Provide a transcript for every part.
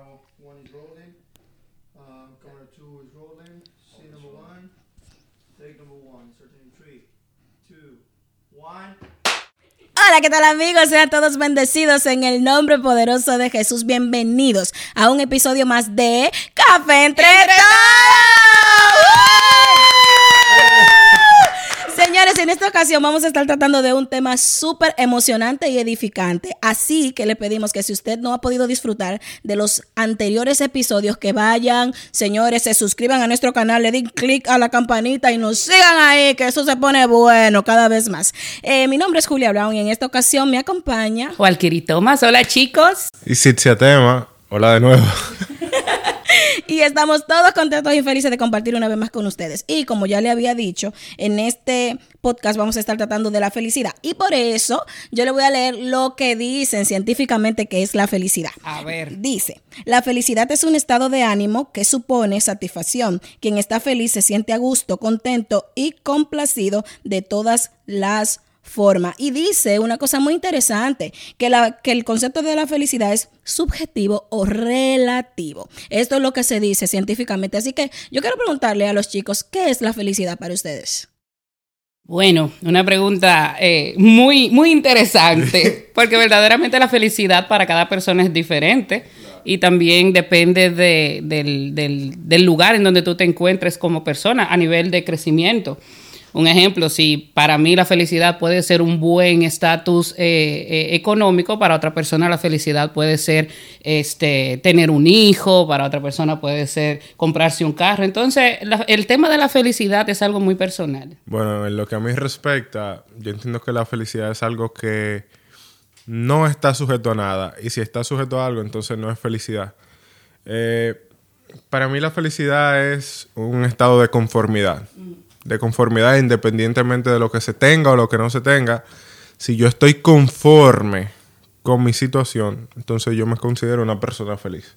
Camera one is rolling. Um, camera two is rolling. Scene number one. Take number one. Starting in three, two, one. Hola, ¿qué tal amigos? Sean todos bendecidos en el nombre poderoso de Jesús. Bienvenidos a un episodio más de Café Entre Todos. Señores, en esta ocasión vamos a estar tratando de un tema súper emocionante y edificante. Así que le pedimos que si usted no ha podido disfrutar de los anteriores episodios, que vayan, señores, se suscriban a nuestro canal, le den click a la campanita y nos sigan ahí, que eso se pone bueno cada vez más. Eh, mi nombre es Julia Brown y en esta ocasión me acompaña Walkiri Thomas, hola chicos. Y Sitzia Tema, hola de nuevo. Y estamos todos contentos y felices de compartir una vez más con ustedes. Y como ya le había dicho, en este podcast vamos a estar tratando de la felicidad. Y por eso yo le voy a leer lo que dicen científicamente que es la felicidad. A ver. Dice, la felicidad es un estado de ánimo que supone satisfacción. Quien está feliz se siente a gusto, contento y complacido de todas las forma. Y dice una cosa muy interesante, que, la, que el concepto de la felicidad es subjetivo o relativo. Esto es lo que se dice científicamente. Así que yo quiero preguntarle a los chicos, ¿qué es la felicidad para ustedes? Bueno, una pregunta eh, muy, muy interesante, porque verdaderamente la felicidad para cada persona es diferente y también depende de, del, del, del lugar en donde tú te encuentres como persona a nivel de crecimiento. Un ejemplo, si para mí la felicidad puede ser un buen estatus eh, eh, económico, para otra persona la felicidad puede ser este, tener un hijo, para otra persona puede ser comprarse un carro. Entonces, la, el tema de la felicidad es algo muy personal. Bueno, en lo que a mí respecta, yo entiendo que la felicidad es algo que no está sujeto a nada. Y si está sujeto a algo, entonces no es felicidad. Eh, para mí la felicidad es un estado de conformidad. Mm de conformidad independientemente de lo que se tenga o lo que no se tenga. Si yo estoy conforme con mi situación, entonces yo me considero una persona feliz.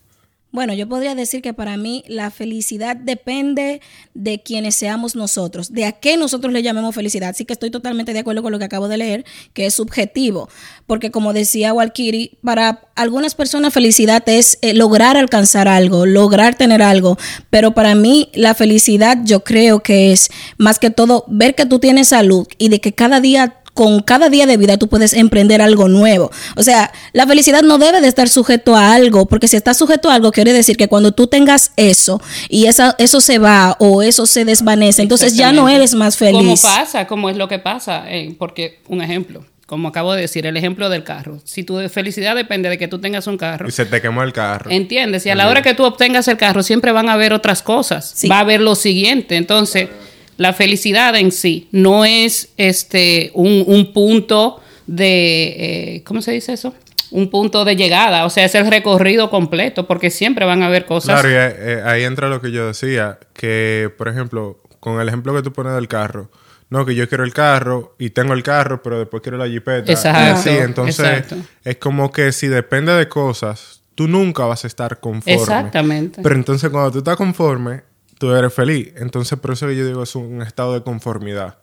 Bueno, yo podría decir que para mí la felicidad depende de quienes seamos nosotros, de a qué nosotros le llamemos felicidad. Así que estoy totalmente de acuerdo con lo que acabo de leer, que es subjetivo. Porque como decía Walkiri, para algunas personas felicidad es eh, lograr alcanzar algo, lograr tener algo. Pero para mí la felicidad yo creo que es más que todo ver que tú tienes salud y de que cada día con cada día de vida tú puedes emprender algo nuevo. O sea, la felicidad no debe de estar sujeto a algo, porque si está sujeto a algo quiere decir que cuando tú tengas eso y esa, eso se va o eso se desvanece, entonces ya no eres más feliz. ¿Cómo pasa? ¿Cómo es lo que pasa? Eh, porque, un ejemplo, como acabo de decir, el ejemplo del carro. Si tu felicidad depende de que tú tengas un carro. Y se te quemó el carro. ¿Entiendes? Y a la hora que tú obtengas el carro siempre van a haber otras cosas. Sí. Va a haber lo siguiente. Entonces la felicidad en sí no es este un, un punto de eh, ¿cómo se dice eso? un punto de llegada, o sea, es el recorrido completo, porque siempre van a haber cosas. Claro, y ahí, eh, ahí entra lo que yo decía, que por ejemplo, con el ejemplo que tú pones del carro, no, que yo quiero el carro y tengo el carro, pero después quiero la jipeta. Exacto. Así, entonces exacto. es como que si depende de cosas, tú nunca vas a estar conforme. Exactamente. Pero entonces cuando tú estás conforme, tú eres feliz. Entonces, por eso que yo digo, es un estado de conformidad.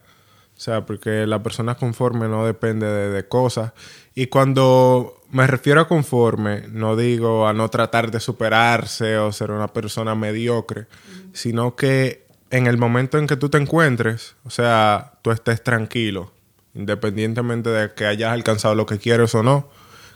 O sea, porque la persona conforme no depende de, de, cosas. Y cuando me refiero a conforme, no digo a no tratar de superarse o ser una persona mediocre, mm. sino que en el momento en que tú te encuentres, o sea, tú estés tranquilo, independientemente de que hayas alcanzado lo que quieres o no,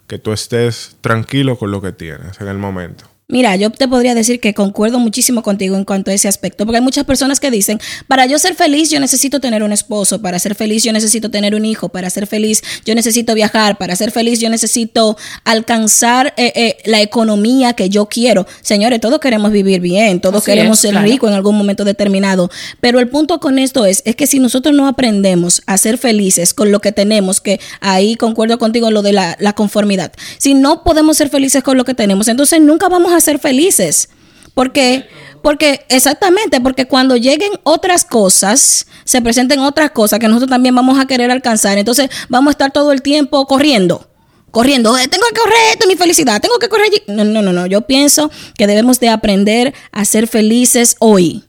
que tú estés tranquilo con lo que tienes en el momento. Mira, yo te podría decir que concuerdo muchísimo contigo en cuanto a ese aspecto, porque hay muchas personas que dicen, para yo ser feliz yo necesito tener un esposo, para ser feliz yo necesito tener un hijo, para ser feliz yo necesito viajar, para ser feliz yo necesito alcanzar eh, eh, la economía que yo quiero. Señores, todos queremos vivir bien, todos Así queremos es, ser claro. ricos en algún momento determinado, pero el punto con esto es, es que si nosotros no aprendemos a ser felices con lo que tenemos, que ahí concuerdo contigo en lo de la, la conformidad, si no podemos ser felices con lo que tenemos, entonces nunca vamos a ser felices. Porque, porque, exactamente, porque cuando lleguen otras cosas, se presenten otras cosas que nosotros también vamos a querer alcanzar. Entonces vamos a estar todo el tiempo corriendo. Corriendo, eh, tengo que correr, esto es mi felicidad, tengo que correr allí. No, no, no, no. Yo pienso que debemos de aprender a ser felices hoy.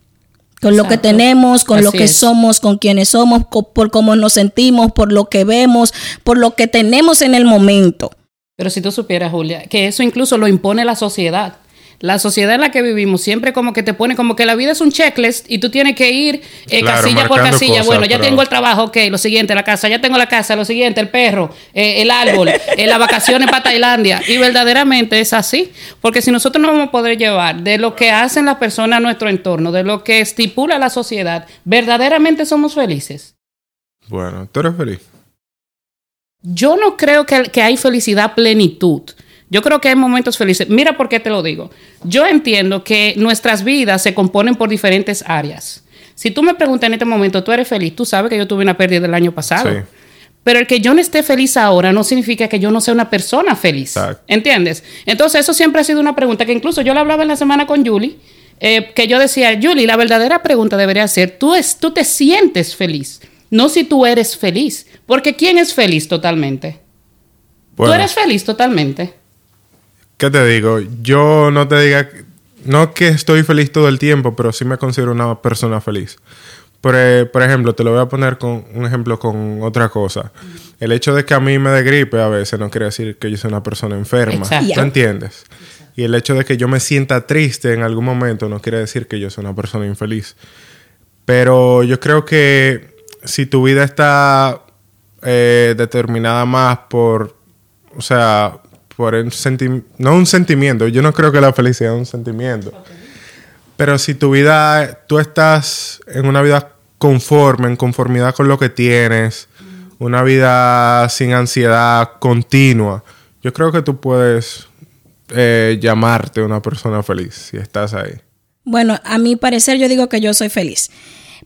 Con lo que tenemos, con lo que es. somos, con quienes somos, por cómo nos sentimos, por lo que vemos, por lo que tenemos en el momento. Pero si tú supieras, Julia, que eso incluso lo impone la sociedad. la sociedad en la que vivimos siempre como que te pone como que la vida es un checklist y tú tienes que ir eh, Claro, casilla por casilla. cosas, bueno, ya pero- tengo el trabajo, ok, lo siguiente, la casa, ya tengo la casa, lo siguiente, el perro, eh, el árbol, eh, las vacaciones para Tailandia. Y verdaderamente es así, porque si nosotros no vamos a poder llevar de lo que hacen las personas a nuestro entorno, de lo que estipula la sociedad, verdaderamente somos felices. Bueno, tú eres feliz. Yo no creo que, que hay felicidad plenitud. Yo creo que hay momentos felices. Mira por qué te lo digo. Yo entiendo que nuestras vidas se componen por diferentes áreas. Si tú me preguntas en este momento, ¿tú eres feliz? Tú sabes que yo tuve una pérdida el año pasado. Sí. Pero el que yo no esté feliz ahora no significa que yo no sea una persona feliz. Exacto. ¿Entiendes? Entonces, eso siempre ha sido una pregunta que incluso yo la hablaba en la semana con Julie, eh, que yo decía, Julie, la verdadera pregunta debería ser, ¿tú, es, tú te sientes feliz? No si tú eres feliz. Porque ¿quién es feliz totalmente? Bueno, Tú eres feliz totalmente. ¿qué te digo? Yo no te diga, no que estoy feliz todo el tiempo, pero sí me considero una persona feliz. Por, por ejemplo, te lo voy a poner con un ejemplo con otra cosa. El hecho de que a mí me dé gripe a veces no quiere decir que yo soy una persona enferma. Exacto. ¿Tú entiendes? Y el hecho de que yo me sienta triste en algún momento no quiere decir que yo soy una persona infeliz. Pero yo creo que si tu vida está eh, determinada más por, o sea, por un sentimiento, no un sentimiento, yo no creo que la felicidad es un sentimiento. Pero si tu vida, tú estás en una vida conforme, en conformidad con lo que tienes, una vida sin ansiedad continua, yo creo que tú puedes eh, llamarte una persona feliz si estás ahí. Bueno, a mi parecer yo digo que yo soy feliz.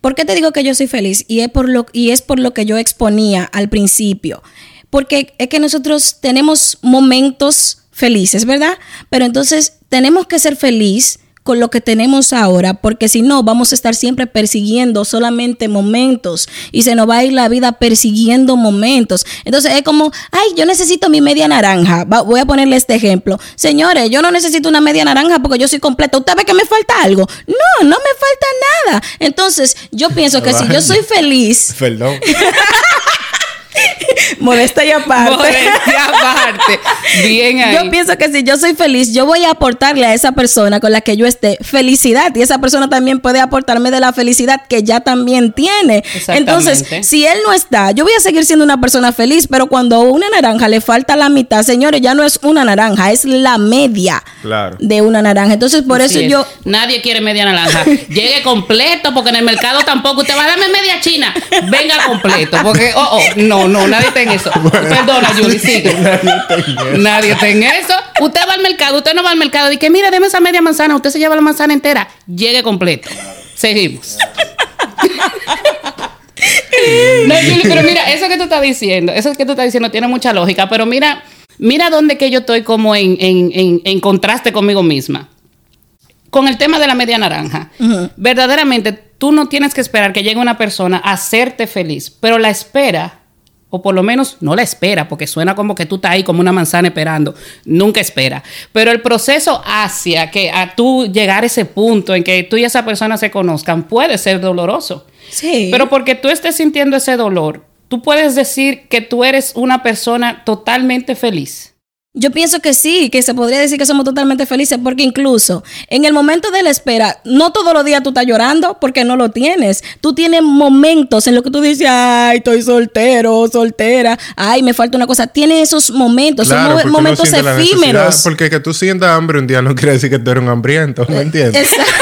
¿Por qué te digo que yo soy feliz? Y es por lo, y es por lo que yo exponía al principio. Porque es que nosotros tenemos momentos felices, ¿verdad? Pero entonces tenemos que ser feliz con lo que tenemos ahora, porque si no, vamos a estar siempre persiguiendo solamente momentos y se nos va a ir la vida persiguiendo momentos. Entonces es como, ay, yo necesito mi media naranja. Va- voy a ponerle este ejemplo. Señores, yo no necesito una media naranja porque yo soy completa. ¿Usted ve que me falta algo? No, no me falta nada. Entonces, yo pienso que si yo soy feliz, Perdón. modesta y aparte. Modestia aparte. Bien ahí. Yo pienso que si yo soy feliz, yo voy a aportarle a esa persona con la que yo esté felicidad y esa persona también puede aportarme de la felicidad que ya también tiene. Exactamente. Entonces, si él no está, yo voy a seguir siendo una persona feliz, pero cuando a una naranja le falta la mitad, señores, ya no es una naranja, es la media Claro. de una naranja. Entonces, por Así eso es. yo Nadie quiere media naranja. Llegue completo, porque en el mercado tampoco. Usted va a darme media china. Venga completo. Porque, oh, oh, no, no, nadie está en eso. Perdona, Julie, sigue. Nadie está en eso. Usted va al mercado, usted no va al mercado y que mire, deme esa media manzana. Usted se lleva la manzana entera. Llegue completo. Seguimos. No, pero mira, eso que tú estás diciendo, eso que tú estás diciendo tiene mucha lógica, pero mira, mira dónde que yo estoy como en, en- en- en contraste conmigo misma. Con el tema de la media naranja, verdaderamente tú no tienes que esperar que llegue una persona a hacerte feliz, pero la espera, o por lo menos no la espera, porque suena como que tú estás ahí como una manzana esperando, nunca espera. Pero el proceso hacia que a tú llegar a ese punto en que tú y esa persona se conozcan puede ser doloroso. sí. Pero porque tú estés sintiendo ese dolor, tú puedes decir que tú eres una persona totalmente feliz. Yo pienso que sí, que se podría decir que somos totalmente felices, porque incluso en el momento de la espera, no todos los días tú estás llorando porque no lo tienes. Tú tienes momentos en los que tú dices, ay, estoy soltero, soltera, ay, me falta una cosa. Tienes esos momentos, Claro, son momentos efímeros. Porque que tú sientas hambre un día no quiere decir que tú eres un hambriento, ¿me entiendes? Exacto.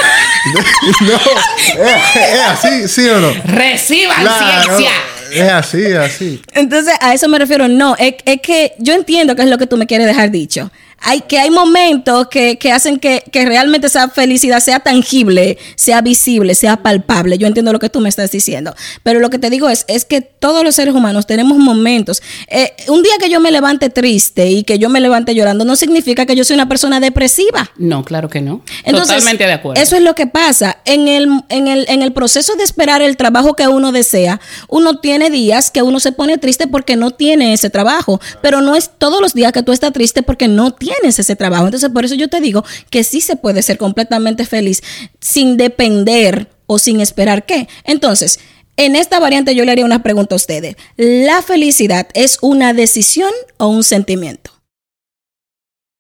no, es, es así, ¿sí o no? ¡Reciban Claro, ciencia! Es así, es así. Entonces, a eso me refiero. No, es, es que yo entiendo que es lo que tú me quieres dejar dicho. Hay que hay momentos que, que hacen que, que realmente esa felicidad sea tangible, sea visible, sea palpable. Yo entiendo lo que tú me estás diciendo. Pero lo que te digo es, es que todos los seres humanos tenemos momentos. Eh, un día que yo me levante triste y que yo me levante llorando, no significa que yo soy una persona depresiva. No, claro que no. Entonces, Totalmente de acuerdo. Eso es lo que pasa. En el, en, el, en el proceso de esperar el trabajo que uno desea, uno tiene días que uno se pone triste porque no tiene ese trabajo, pero no es todos los días que tú estás triste porque no tienes ese trabajo. Entonces, por eso yo te digo que sí se puede ser completamente feliz sin depender o sin esperar qué. Entonces, en esta variante yo le haría una pregunta a ustedes. ¿La felicidad es una decisión o un sentimiento?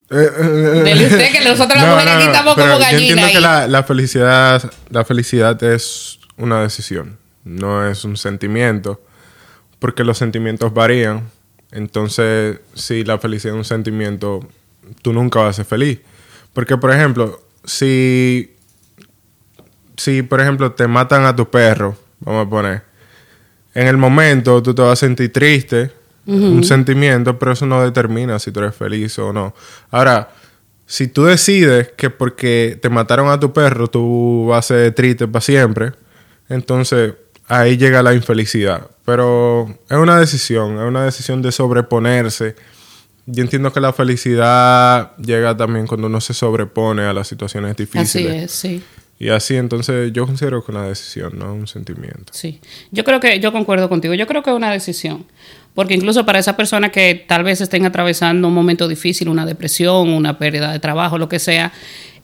Dele usted que nosotros las No, mujeres no, aquí no, estamos pero como Yo entiendo gallinas. que la felicidad, la felicidad es una decisión, no es un sentimiento, porque los sentimientos varían. Entonces, si la felicidad es un sentimiento, tú nunca vas a ser feliz. Porque, por ejemplo, si, si por ejemplo, te matan a tu perro, vamos a poner, en el momento tú te vas a sentir triste, un sentimiento, pero eso no determina si tú eres feliz o no. Ahora, si tú decides que porque te mataron a tu perro tú vas a ser triste para siempre, entonces ahí llega la infelicidad. Pero es una decisión, es una decisión de sobreponerse. Yo entiendo que la felicidad llega también cuando uno se sobrepone a las situaciones Así difíciles. es, sí. Y así, entonces yo considero que es una decisión, no un sentimiento. Sí, yo creo que yo concuerdo contigo. Yo creo que es una decisión, porque incluso para esas personas que tal vez estén atravesando un momento difícil, una depresión, una pérdida de trabajo, lo que sea,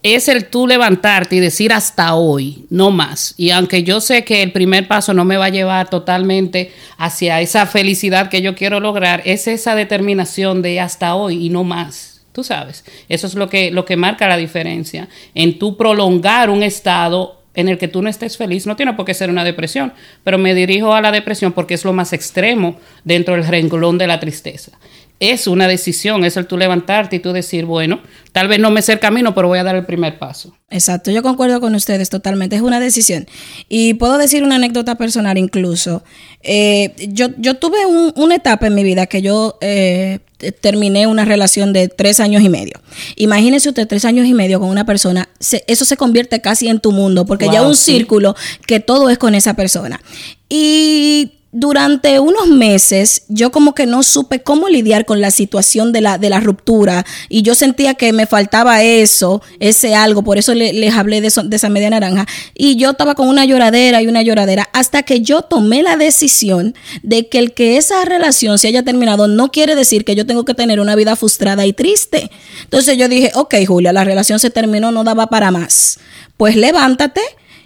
es el tú levantarte y decir hasta hoy, no más. Y aunque yo sé que el primer paso no me va a llevar totalmente hacia esa felicidad que yo quiero lograr, es esa determinación de hasta hoy y no más. Tú sabes, eso es lo que, lo que marca la diferencia en tú prolongar un estado en el que tú no estés feliz. No tiene por qué ser una depresión, pero me dirijo a la depresión porque es lo más extremo dentro del renglón de la tristeza. Es una decisión, es el tú levantarte y tú decir, bueno, tal vez no me sé el camino, pero voy a dar el primer paso. Exacto, yo concuerdo con ustedes totalmente, es una decisión. Y puedo decir una anécdota personal incluso. Eh, yo, yo tuve un- una etapa en mi vida que yo eh, te- terminé una relación de tres años y medio. Imagínese usted tres años y medio con una persona, se- eso se convierte casi en tu mundo, porque ya Wow, un sí. círculo que todo es con esa persona. Y durante unos meses yo como que no supe cómo lidiar con la situación de la, de la ruptura y yo sentía que me faltaba eso, ese algo, por eso le- les hablé de, de esa media naranja y yo estaba con una lloradera y una lloradera hasta que yo tomé la decisión de que el que esa relación se haya terminado no quiere decir que yo tengo que tener una vida frustrada y triste. Entonces yo dije, ok Julia, la relación se terminó, no daba para más. Pues levántate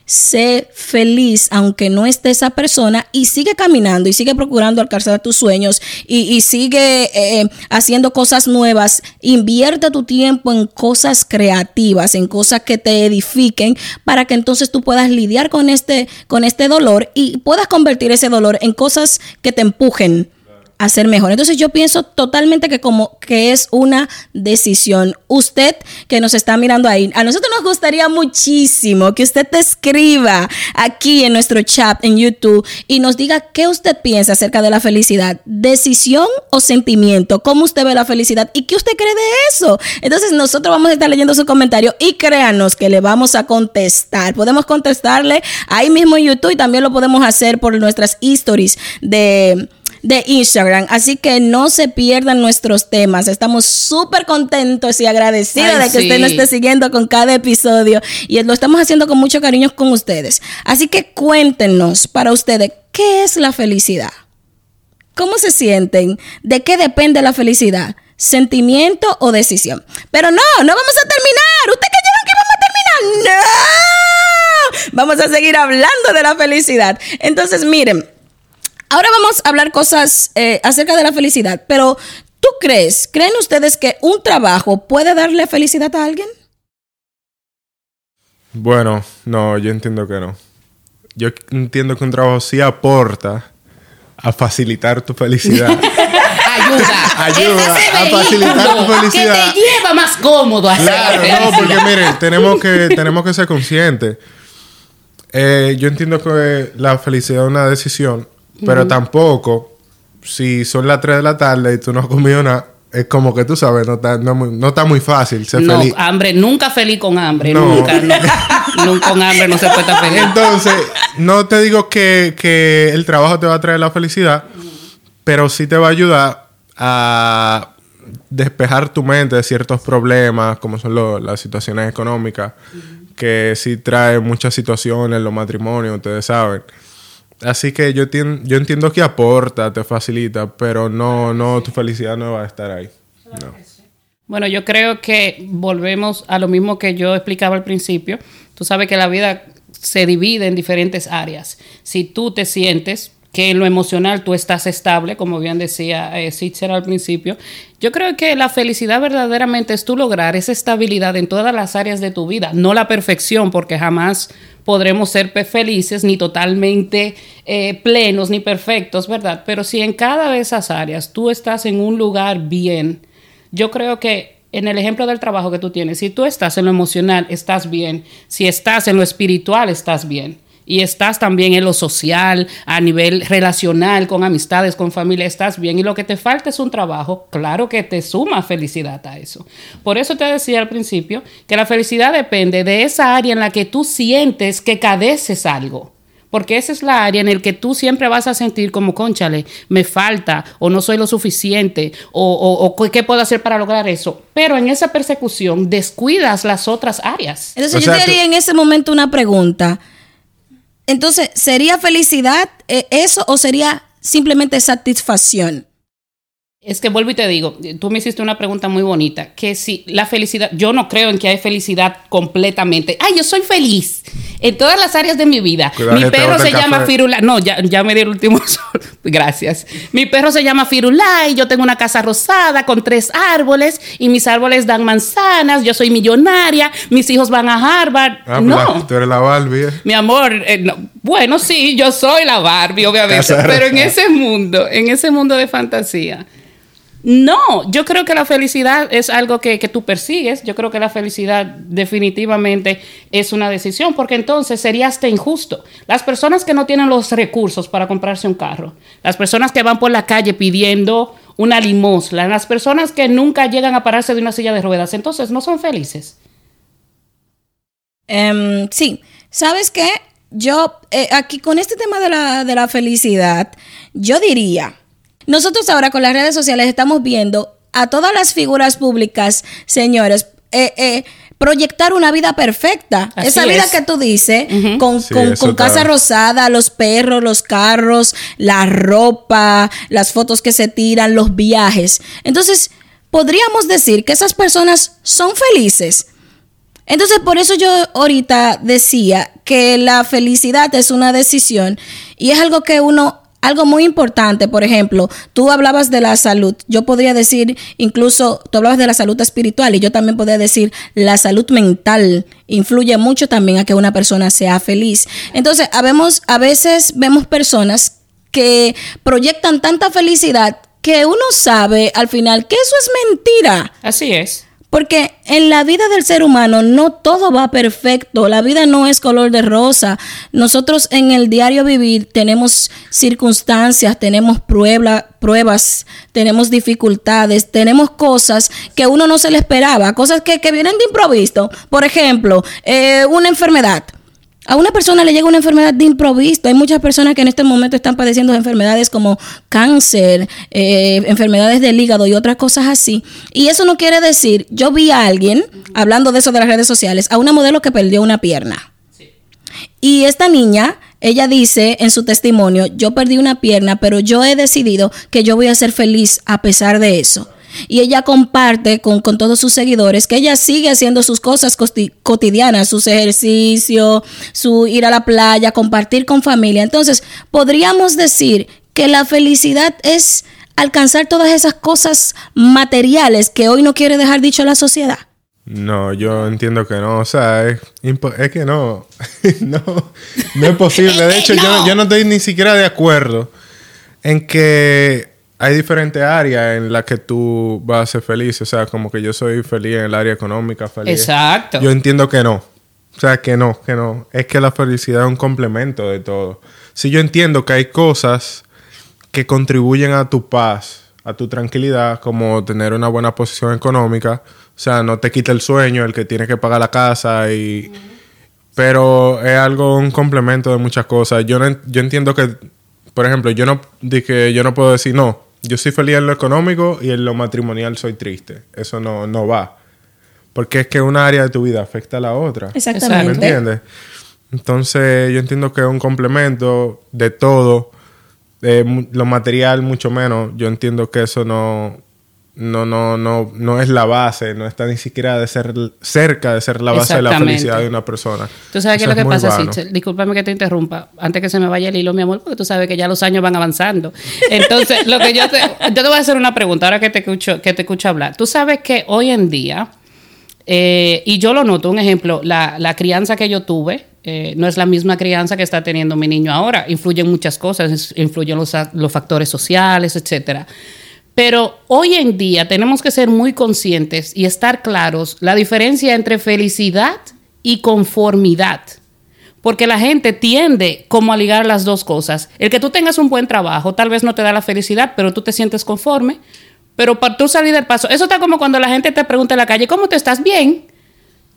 sé feliz aunque no esté esa persona y sigue caminando y sigue procurando alcanzar tus sueños y, y sigue eh, haciendo cosas nuevas. Invierte tu tiempo en cosas creativas, en cosas que te edifiquen para que entonces tú puedas lidiar con este, con este dolor y puedas convertir ese dolor en cosas que te empujen a ser mejor. Entonces yo pienso totalmente que como que es una decisión. Usted que nos está mirando ahí, a nosotros nos gustaría muchísimo que usted te escriba aquí en nuestro chat en YouTube y nos diga qué usted piensa acerca de la felicidad, decisión o sentimiento, cómo usted ve la felicidad y qué usted cree de eso. Entonces nosotros vamos a estar leyendo su comentario y créanos que le vamos a contestar. Podemos contestarle ahí mismo en YouTube y también lo podemos hacer por nuestras stories de de Instagram. Así que no se pierdan nuestros temas. Estamos súper contentos y agradecidos Ay, de que sí. usted nos esté siguiendo con cada episodio y lo estamos haciendo con mucho cariño con ustedes. Así que cuéntenos para ustedes qué es la felicidad. ¿Cómo se sienten? ¿De qué depende la felicidad? ¿Sentimiento o decisión? Pero no, no vamos a terminar. ¿Usted creyeron que vamos a terminar? ¡No! Vamos a seguir hablando de la felicidad. Entonces, miren, Ahora vamos a hablar cosas eh, acerca de la felicidad, pero ¿tú crees, creen ustedes que un trabajo puede darle felicidad a alguien? Bueno, no, yo entiendo que no. Yo entiendo que un trabajo sí aporta a facilitar tu felicidad. Ayuda. Ayuda a facilitar tu felicidad. Que te lleva más cómodo a hacer Claro, no, porque miren, tenemos que, tenemos que ser conscientes. Eh, yo entiendo que la felicidad es una decisión, pero tampoco, si son las 3 de la tarde y tú no has comido nada, es como que tú sabes, no está, no, muy- no está muy fácil ser No, feliz. hambre, nunca feliz con hambre, No. nunca. Nunca con hambre no se puede estar feliz. Entonces, no te digo que, que el trabajo te va a traer la felicidad, pero sí te va a ayudar a despejar tu mente de ciertos problemas, como son lo- las situaciones económicas, que sí trae muchas situaciones, los matrimonios, ustedes saben. Así que yo, tien- yo entiendo que aporta, te facilita, pero no, no, tu felicidad no va a estar ahí. No. Bueno, yo creo que volvemos a lo mismo que yo explicaba al principio. Tú sabes que la vida se divide en diferentes áreas. Si tú te sientes que en lo emocional tú estás estable, como bien decía eh, Sitzer al principio. Yo creo que la felicidad verdaderamente es tú lograr esa estabilidad en todas las áreas de tu vida, no la perfección, porque jamás podremos ser felices ni totalmente eh, plenos ni perfectos, ¿verdad? Pero si en cada de esas áreas tú estás en un lugar bien, yo creo que en el ejemplo del trabajo que tú tienes, si tú estás en lo emocional, estás bien. Si estás en lo espiritual, estás bien. Y estás también en lo social, a nivel relacional, con amistades, con familia, estás bien. Y lo que te falta es un trabajo, claro que te suma felicidad a eso. Por eso te decía al principio que la felicidad depende de esa área en la que tú sientes que cadeces algo. Porque esa es la área en la que tú siempre vas a sentir como, conchale, me falta o no soy lo suficiente o, o- o qué puedo hacer para lograr eso. Pero en esa persecución descuidas las otras áreas. Entonces O yo sea, te haría en ese momento una pregunta. Entonces, ¿sería felicidad eh, eso o sería simplemente satisfacción? Es que vuelvo y te digo, tú me hiciste una pregunta muy bonita, que si la felicidad, yo no creo en que hay felicidad completamente. Ay, yo soy feliz en todas las áreas de mi vida. Cuidado mi perro se llama café. Firula. No, ya, ya me di el último sol. Gracias. Mi perro se llama Firulai, yo tengo una casa rosada con tres árboles y mis árboles dan manzanas, yo soy millonaria, mis hijos van a Harvard. Ah, pues no. tú eres la Barbie. ¿eh? Mi amor, eh, no. bueno, sí, yo soy la Barbie, obviamente, Casa pero en ese mundo, en ese mundo de fantasía. No, yo creo que la felicidad es algo que, que tú persigues. Yo creo que la felicidad definitivamente es una decisión, porque entonces sería hasta injusto. Las personas que no tienen los recursos para comprarse un carro, las personas que van por la calle pidiendo una limosna, las personas que nunca llegan a pararse de una silla de ruedas, entonces no son felices. Em, sí, ¿sabes qué? Yo, eh, aquí con este tema de la, de la felicidad, yo diría, nosotros ahora con las redes sociales estamos viendo a todas las figuras públicas, señores, eh, eh, proyectar una vida perfecta. Así Esa vida es. que tú dices, con, Sí, con- eso con está- casa rosada, los perros, los carros, la ropa, las fotos que se tiran, los viajes. Entonces, podríamos decir que esas personas son felices. Entonces, por eso yo ahorita decía que la felicidad es una decisión y es algo que uno, algo muy importante, por ejemplo, tú hablabas de la salud, yo podría decir incluso, tú hablabas de la salud espiritual y yo también podría decir la salud mental influye mucho también a que una persona sea feliz. Entonces, a veces vemos personas que proyectan tanta felicidad que uno sabe al final que eso es mentira. Así es. Porque en la vida del ser humano no todo va perfecto, la vida no es color de rosa. Nosotros en el diario vivir tenemos circunstancias, tenemos prueba- pruebas, tenemos dificultades, tenemos cosas que uno no se le esperaba, cosas que, que vienen de improviso. Por ejemplo, eh, una enfermedad. A una persona le llega una enfermedad de improviso. Hay muchas personas que en este momento están padeciendo de enfermedades como cáncer, eh, enfermedades del hígado y otras cosas así. Y eso no quiere decir, yo vi a alguien, hablando de eso de las redes sociales, a una modelo que perdió una pierna. Y esta niña, ella dice en su testimonio, yo perdí una pierna, pero yo he decidido que yo voy a ser feliz a pesar de eso. Y ella comparte con, con todos sus seguidores que ella sigue haciendo sus cosas cotidianas, sus ejercicios, su ir a la playa, compartir con familia. Entonces, podríamos decir que la felicidad es alcanzar todas esas cosas materiales que hoy no quiere dejar dicho la sociedad. No, yo entiendo que no. O sea, es, que no. no. No es posible. De hecho, yo no estoy ni siquiera de acuerdo en que hay diferentes áreas en las que tú vas a ser feliz. O sea, como que yo soy feliz en el área económica, feliz. Exacto. Yo entiendo que no. O sea, que no, que no. Es que la felicidad es un complemento de todo. Si yo entiendo que hay cosas que contribuyen a tu paz, a tu tranquilidad, como tener una buena posición económica. O sea, no te quita el sueño el que tiene que pagar la casa y... Pero es algo, un complemento de muchas cosas. Yo, no yo entiendo que, por ejemplo, yo no, dije, yo no puedo decir, no, yo soy feliz en lo económico y en lo matrimonial soy triste. Eso no, no va. Porque es que una área de tu vida afecta a la otra. Exactamente. ¿Me entiendes? Entonces, yo entiendo que es un complemento de todo. Eh, lo material, mucho menos. Yo entiendo que eso no, no, no, no, no es la base, no está ni siquiera de ser cerca de ser la base de la felicidad de una persona. Tú sabes qué es lo que pasa. Sichel. Discúlpame que te interrumpa, antes que se me vaya el hilo, mi amor, porque tú sabes que ya los años van avanzando. Entonces, lo que yo te, yo te voy a hacer una pregunta ahora que te escucho, que te escucho hablar. Tú sabes que hoy en día, eh, y yo lo noto, un ejemplo, la, la crianza que yo tuve eh, no es la misma crianza que está teniendo mi niño ahora. Influyen muchas cosas, influyen los, los factores sociales, etcétera. Pero hoy en día tenemos que ser muy conscientes y estar claros la diferencia entre felicidad y conformidad. Porque la gente tiende como a ligar las dos cosas. El que tú tengas un buen trabajo tal vez no te da la felicidad, pero tú te sientes conforme. Pero para tú salir del paso, eso está como cuando la gente te pregunta en la calle, ¿cómo te estás bien?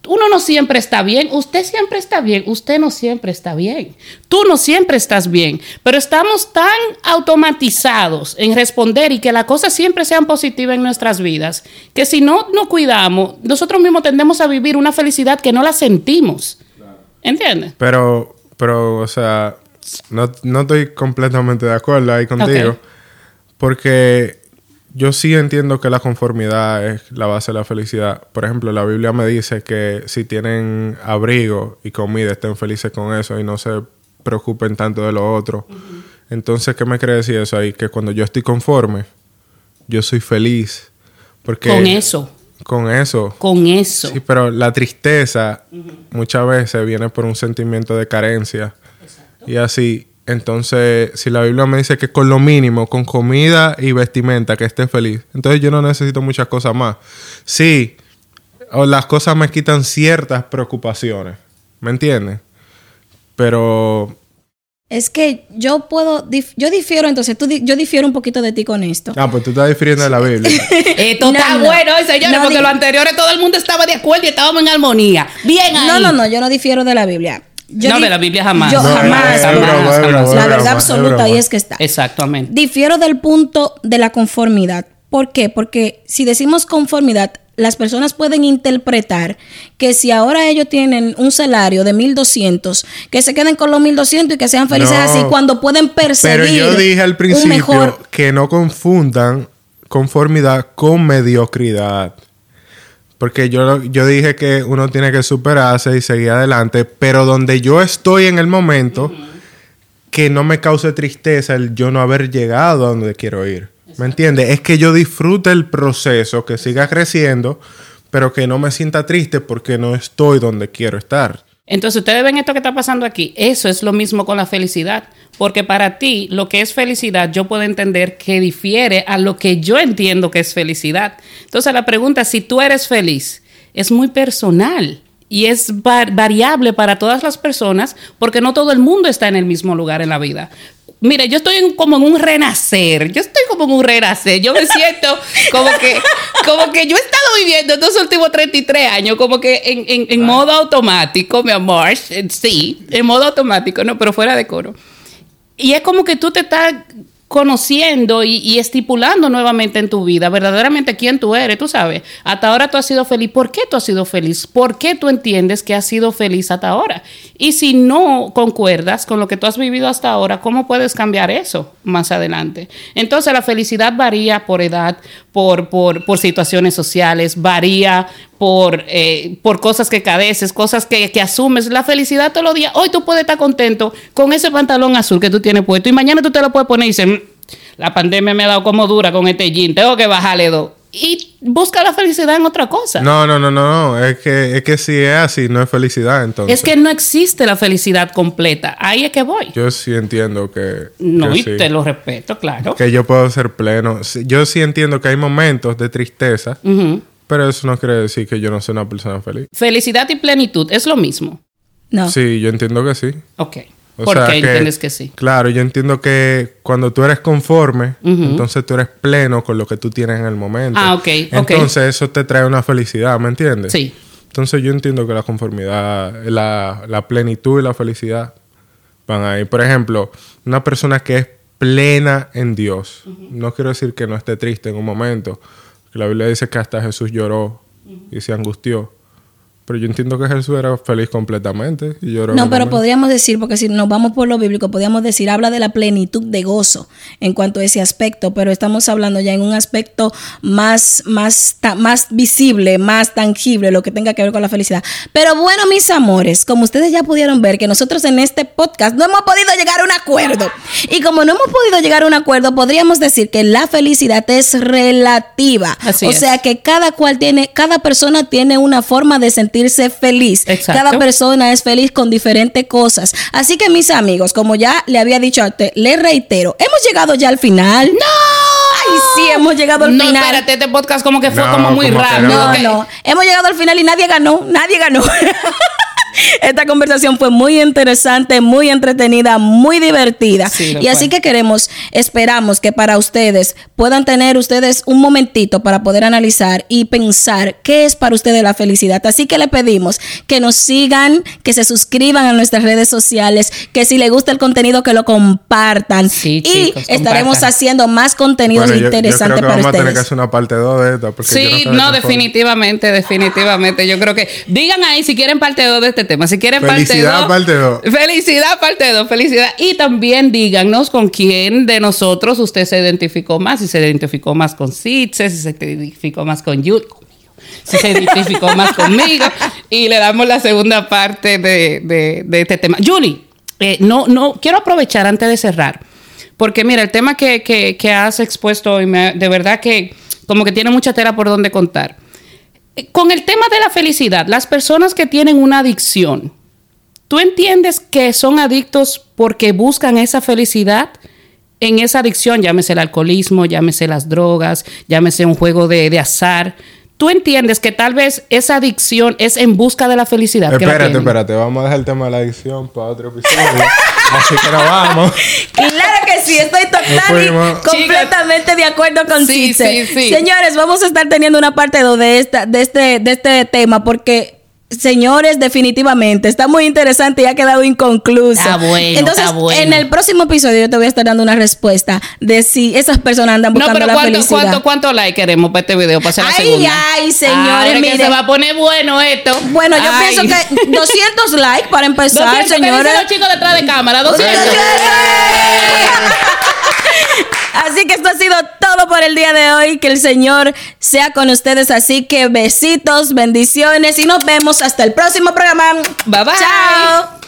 Uno no siempre está bien, usted siempre está bien, usted no siempre está bien, tú no siempre estás bien, pero estamos tan automatizados en responder y que las cosas siempre sean positivas en nuestras vidas, que si no nos cuidamos, nosotros mismos tendemos a vivir una felicidad que no la sentimos. ¿Entiendes? Pero, pero, o sea, no, no estoy completamente de acuerdo ahí contigo. Porque yo sí entiendo que la conformidad es la base de la felicidad. Por ejemplo, la Biblia me dice que si tienen abrigo y comida, estén felices con eso y no se preocupen tanto de lo otro. Entonces, ¿qué me quiere decir eso ahí? Que cuando yo estoy conforme, yo soy feliz. Porque Con eso, Con eso. con eso. Sí, pero la tristeza muchas veces viene por un sentimiento de carencia. Y así, entonces, si la Biblia me dice que con lo mínimo, con comida y vestimenta, que esté feliz, entonces yo no necesito muchas cosas más. Sí, o las cosas me quitan ciertas preocupaciones, ¿me entiendes? Pero Es que yo puedo, dif- yo difiero, entonces tú, di- yo difiero un poquito de ti con esto. Ah, pues tú estás difiriendo de la Biblia. Esto No, está no. bueno, eh, señores, No porque di- lo anteriores todo el mundo estaba de acuerdo y estábamos en armonía. Bien ahí. No, no, no, yo no difiero de la Biblia. Yo No, de la Biblia jamás. Yo No, jamás, jamás, broma, jamás. broma, La verdad broma, absoluta ahí es que está. Exactamente. Difiero del punto de la conformidad. ¿Por qué? Porque si decimos conformidad, las personas pueden interpretar que si ahora ellos tienen un salario de 1200, que se queden con los 1200 y que sean felices No, así cuando pueden perseguir Pero yo dije al principio mejor que no confundan conformidad con mediocridad. Porque yo, yo dije que uno tiene que superarse y seguir adelante, pero donde yo estoy en el momento, que no me cause tristeza el yo no haber llegado a donde quiero ir. ¿Me entiendes? Es que yo disfrute el proceso, que siga creciendo, pero que no me sienta triste porque no estoy donde quiero estar. Entonces, ustedes ven esto que está pasando aquí. Eso es lo mismo con la felicidad. Porque para ti, lo que es felicidad, yo puedo entender que difiere a lo que yo entiendo que es felicidad. Entonces, la pregunta, si tú eres feliz, es muy personal y es va- variable para todas las personas porque no todo el mundo está en el mismo lugar en la vida. Mire, yo estoy en- como en un renacer. Yo estoy como en un renacer. Yo me siento como que, como que yo he estado viviendo estos últimos 33 años, como que en, en- en modo automático, mi amor. Sí, en modo automático, no, pero fuera de coro. Y es como que tú te estás conociendo y, estipulando nuevamente en tu vida verdaderamente quién tú eres, tú sabes. Hasta ahora tú has sido feliz. ¿Por qué tú has sido feliz? ¿Por qué tú entiendes que has sido feliz hasta ahora? Y si no concuerdas con lo que tú has vivido hasta ahora, ¿cómo puedes cambiar eso más adelante? Entonces la felicidad varía por edad, por, por, por situaciones sociales, varía por, eh, por cosas que cadeces, cosas que, que asumes. La felicidad todos los días. Hoy tú puedes estar contento con ese pantalón azul que tú tienes puesto y mañana tú te lo puedes poner y dices, "Mm, la pandemia me ha dado como dura con este jean, tengo que bajarle dos. Y busca la felicidad en otra cosa. No, no, no, no, no. Es que, es que si es así, no es felicidad, entonces. es que no existe la felicidad completa. Ahí es que voy. Yo sí entiendo que. no, que y sí. te lo respeto, claro. Que yo puedo ser pleno. Yo sí entiendo que hay momentos de tristeza, Ujú. Pero eso no quiere decir que yo no sea una persona feliz. Felicidad y plenitud es lo mismo. No. Sí, yo entiendo que sí. Ok. O ¿Por sea qué entiendes que sí? Claro, yo entiendo que cuando tú eres conforme, entonces tú eres pleno con lo que tú tienes en el momento. Ah, ok. Entonces eso te trae una felicidad, ¿me entiendes? Sí. Entonces yo entiendo que la conformidad, la, la plenitud y la felicidad van ahí. Por ejemplo, una persona que es plena en Dios, no quiero decir que no esté triste en un momento, la Biblia dice que hasta Jesús lloró y se angustió, Pero yo entiendo que Jesús era feliz completamente. Y yo No, pero podríamos decir, porque si nos vamos por lo bíblico, podríamos decir, habla de la plenitud de gozo en cuanto a ese aspecto, pero estamos hablando ya en un aspecto más, más, ta- más visible, más tangible, lo que tenga que ver con la felicidad. Pero bueno, mis amores, como ustedes ya pudieron ver que nosotros en este podcast no hemos podido llegar a un acuerdo. Y como no hemos podido llegar a un acuerdo, podríamos decir que la felicidad es relativa. Así o es. sea que cada cual tiene, cada persona tiene una forma de sentirse feliz. Exacto. Cada persona es feliz con diferentes cosas. Así que mis amigos, como ya le había dicho a usted, le reitero, hemos llegado ya al final. ¡No! Ay, sí, hemos llegado al No, final. espérate, este podcast como que fue No, como muy como rápido. no. No, Ok. no. Hemos llegado al final y nadie ganó. Nadie ganó. Esta conversación fue muy interesante, muy entretenida, muy divertida. Sí, y así que queremos, esperamos que para ustedes puedan tener ustedes un momentito para poder analizar y pensar qué es para ustedes la felicidad. Así que le pedimos que nos sigan, que se suscriban a nuestras redes sociales, que si les gusta el contenido que lo compartan. Sí, y chicos, estaremos compartan. haciendo más contenidos Bueno, yo, yo creo interesantes que para vamos a tener ustedes. que hacer una parte 2 de. Porque yo Sí, no, forma. definitivamente, definitivamente. Yo creo que digan ahí si quieren parte 2 de este tema. Si quieren Felicidad, parte parte dos. 2. Felicidad, parte 2, felicidad. Y también díganos con quién de nosotros usted se identificó más. Si se identificó más con Sitze, si se identificó más con conmigo, Si se identificó más conmigo. Y le damos la segunda parte de, de- de este tema. Julie, eh, no, no, quiero aprovechar antes de cerrar. Porque mira, el tema que, que- que has expuesto hoy, me- de verdad que como que tiene mucha tela por donde contar. Eh, Con el tema de la felicidad, las personas que tienen una adicción, ¿tú entiendes que son adictos porque buscan esa felicidad? En esa adicción, llámese el alcoholismo, llámese las drogas, llámese un juego de, de azar. ¿Tú entiendes que tal vez esa adicción es en busca de la felicidad? que la Espérate, espérate. Vamos a dejar el tema de la adicción para otro episodio. Así que nos vamos. Claro que sí, estoy total y fuimos. completamente de acuerdo con Sí, sí, sí. Señores, vamos a estar teniendo una parte 2 de esta, de este, de este tema porque. Señores, definitivamente está muy interesante y ha quedado inconcluso. Está bueno, Entonces, está bueno. en el próximo episodio yo te voy a estar dando una respuesta de si esas personas andan No, buscando pero la ¿cuánto, felicidad. cuánto, cuánto like queremos para este video? Para hacer la Ay, segunda. ay, señores, que miren. se va a poner bueno esto. Bueno, yo Ay. pienso que 200 likes para empezar, 200, ¿qué dicen señores. los chicos detrás de cámara, 200. Así que esto ha sido todo por el día de hoy. Que el Señor sea con ustedes. Así que besitos, bendiciones y nos vemos hasta el próximo programa. Bye, bye. Chao.